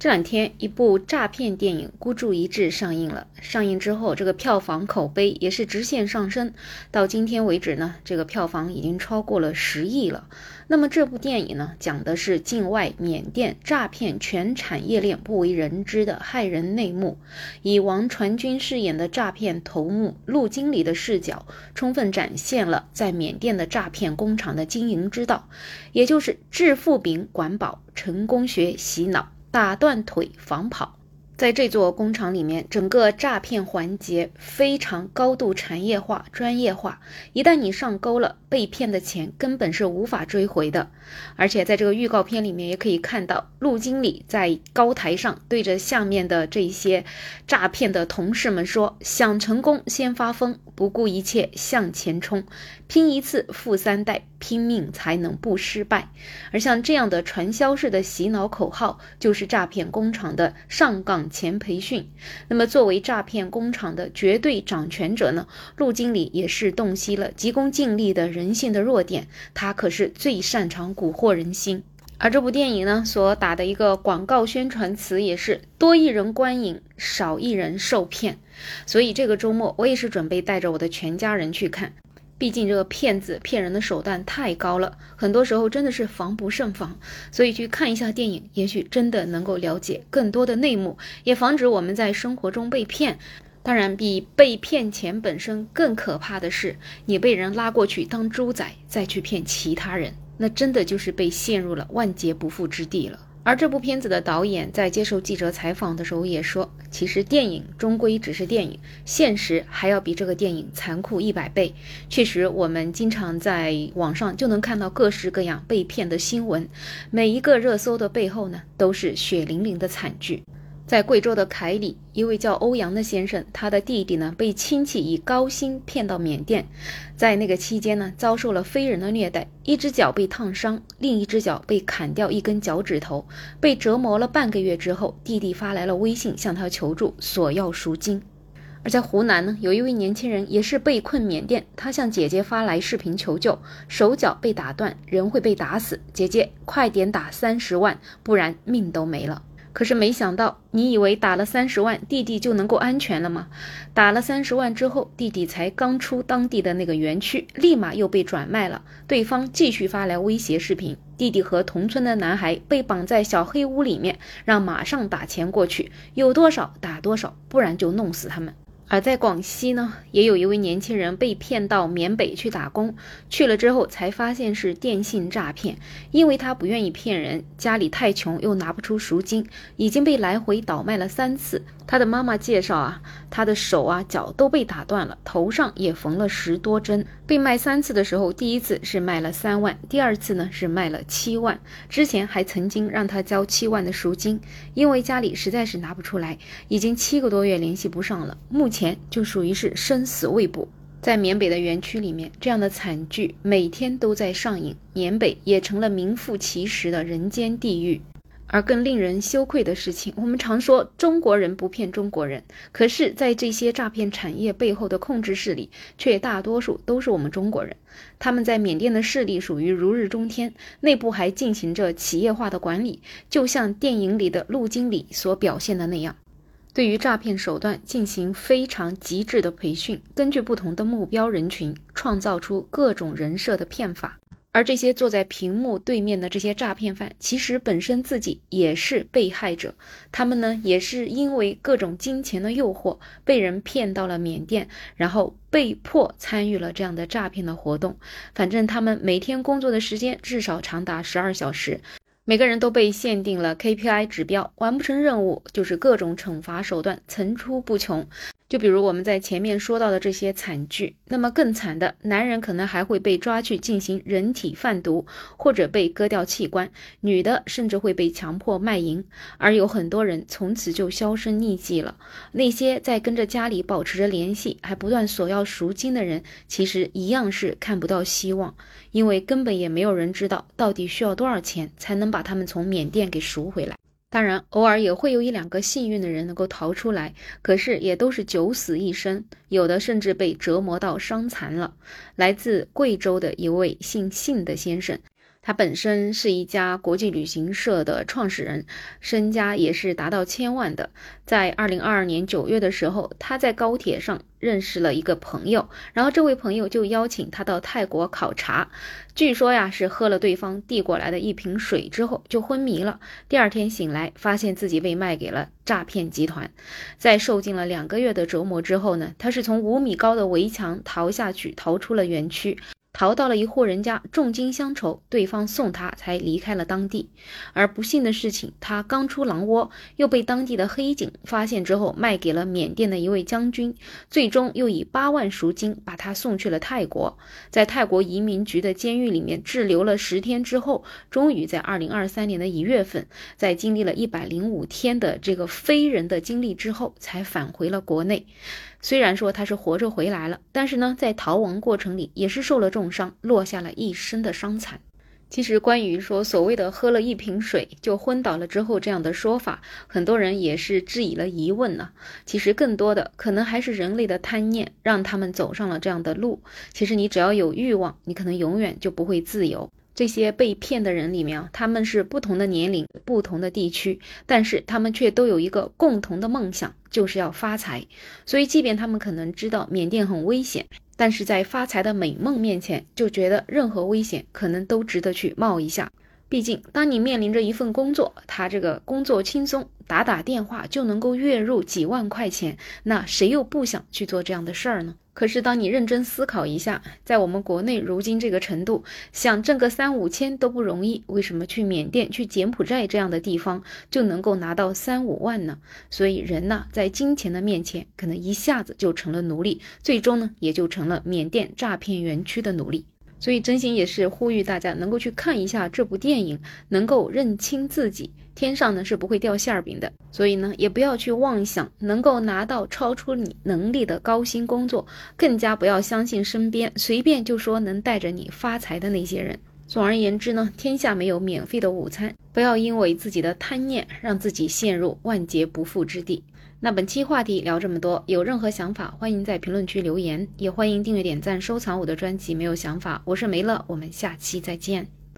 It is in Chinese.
这两天，一部诈骗电影《孤注一掷》上映了。上映之后，这个票房口碑也是直线上升。到今天为止呢，这个票房已经超过了十亿了。那么这部电影呢，讲的是境外缅甸诈骗全产业链不为人知的骇人内幕，以王传君饰演的诈骗头目陆经理的视角，充分展现了在缅甸的诈骗工厂的经营之道，也就是致富饼管饱，成功学洗脑。打断腿防跑，在这座工厂里面，整个诈骗环节非常高度产业化、专业化。一旦你上钩了，被骗的钱根本是无法追回的。而且在这个预告片里面也可以看到，陆经理在高台上对着下面的这些诈骗的同事们说：“想成功，先发疯，不顾一切向前冲，拼一次富三代。”拼命才能不失败，而像这样的传销式的洗脑口号，就是诈骗工厂的上岗前培训。那么，作为诈骗工厂的绝对掌权者呢，陆经理也是洞悉了急功近利的人性的弱点，他可是最擅长蛊惑人心。而这部电影呢，所打的一个广告宣传词也是多一人观影，少一人受骗。所以这个周末，我也是准备带着我的全家人去看。毕竟这个骗子骗人的手段太高了，很多时候真的是防不胜防，所以去看一下电影，也许真的能够了解更多的内幕，也防止我们在生活中被骗。当然，比被骗钱本身更可怕的是，你被人拉过去当猪仔，再去骗其他人，那真的就是被陷入了万劫不复之地了。而这部片子的导演在接受记者采访的时候也说，其实电影终归只是电影，现实还要比这个电影残酷一百倍。确实，我们经常在网上就能看到各式各样被骗的新闻，每一个热搜的背后呢，都是血淋淋的惨剧。在贵州的凯里，一位叫欧阳的先生，他的弟弟呢被亲戚以高薪骗到缅甸，在那个期间呢，遭受了非人的虐待，一只脚被烫伤，另一只脚被砍掉一根脚趾头，被折磨了半个月之后，弟弟发来了微信向他求助，索要赎金。而在湖南呢，有一位年轻人也是被困缅甸，他向姐姐发来视频求救，手脚被打断，人会被打死，姐姐快点打三十万，不然命都没了。可是没想到，你以为打了三十万，弟弟就能够安全了吗？打了三十万之后，弟弟才刚出当地的那个园区，立马又被转卖了。对方继续发来威胁视频，弟弟和同村的男孩被绑在小黑屋里面，让马上打钱过去，有多少打多少，不然就弄死他们。而在广西呢，也有一位年轻人被骗到缅北去打工，去了之后才发现是电信诈骗，因为他不愿意骗人，家里太穷又拿不出赎金，已经被来回倒卖了三次。他的妈妈介绍啊，他的手啊脚都被打断了，头上也缝了十多针。被卖三次的时候，第一次是卖了三万，第二次呢是卖了七万。之前还曾经让他交七万的赎金，因为家里实在是拿不出来，已经七个多月联系不上了，目前就属于是生死未卜。在缅北的园区里面，这样的惨剧每天都在上演，缅北也成了名副其实的人间地狱。而更令人羞愧的事情，我们常说中国人不骗中国人，可是，在这些诈骗产业背后的控制势力，却大多数都是我们中国人。他们在缅甸的势力属于如日中天，内部还进行着企业化的管理，就像电影里的陆经理所表现的那样，对于诈骗手段进行非常极致的培训，根据不同的目标人群，创造出各种人设的骗法。而这些坐在屏幕对面的这些诈骗犯，其实本身自己也是被害者。他们呢，也是因为各种金钱的诱惑，被人骗到了缅甸，然后被迫参与了这样的诈骗的活动。反正他们每天工作的时间至少长达十二小时，每个人都被限定了 KPI 指标，完不成任务就是各种惩罚手段层出不穷。就比如我们在前面说到的这些惨剧，那么更惨的，男人可能还会被抓去进行人体贩毒，或者被割掉器官；女的甚至会被强迫卖淫，而有很多人从此就销声匿迹了。那些在跟着家里保持着联系，还不断索要赎金的人，其实一样是看不到希望，因为根本也没有人知道到底需要多少钱才能把他们从缅甸给赎回来。当然，偶尔也会有一两个幸运的人能够逃出来，可是也都是九死一生，有的甚至被折磨到伤残了。来自贵州的一位姓信的先生，他本身是一家国际旅行社的创始人，身家也是达到千万的。在二零二二年九月的时候，他在高铁上认识了一个朋友，然后这位朋友就邀请他到泰国考察。据说呀，是喝了对方递过来的一瓶水之后就昏迷了。第二天醒来，发现自己被卖给了诈骗集团。在受尽了两个月的折磨之后呢，他是从五米高的围墙逃下去，逃出了园区。逃到了一户人家，重金相酬，对方送他才离开了当地。而不幸的事情，他刚出狼窝，又被当地的黑警发现之后，卖给了缅甸的一位将军，最终又以八万赎金把他送去了泰国，在泰国移民局的监狱里面滞留了十天之后，终于在二零二三年的一月份，在经历了一百零五天的这个非人的经历之后，才返回了国内。虽然说他是活着回来了，但是呢，在逃亡过程里也是受了重伤，落下了一身的伤残。其实，关于说所谓的喝了一瓶水就昏倒了之后这样的说法，很多人也是质疑了疑问呢。其实，更多的可能还是人类的贪念让他们走上了这样的路。其实，你只要有欲望，你可能永远就不会自由。这些被骗的人里面啊，他们是不同的年龄、不同的地区，但是他们却都有一个共同的梦想，就是要发财。所以，即便他们可能知道缅甸很危险，但是在发财的美梦面前，就觉得任何危险可能都值得去冒一下。毕竟，当你面临着一份工作，他这个工作轻松，打打电话就能够月入几万块钱，那谁又不想去做这样的事儿呢？可是，当你认真思考一下，在我们国内如今这个程度，想挣个三五千都不容易，为什么去缅甸、去柬埔寨这样的地方就能够拿到三五万呢？所以，人呢，在金钱的面前，可能一下子就成了奴隶，最终呢，也就成了缅甸诈骗园区的奴隶。所以，真心也是呼吁大家能够去看一下这部电影，能够认清自己。天上呢是不会掉馅儿饼的，所以呢，也不要去妄想能够拿到超出你能力的高薪工作，更加不要相信身边随便就说能带着你发财的那些人。总而言之呢，天下没有免费的午餐，不要因为自己的贪念让自己陷入万劫不复之地。那本期话题聊这么多，有任何想法欢迎在评论区留言，也欢迎订阅、点赞、收藏我的专辑。没有想法，我是梅乐，我们下期再见。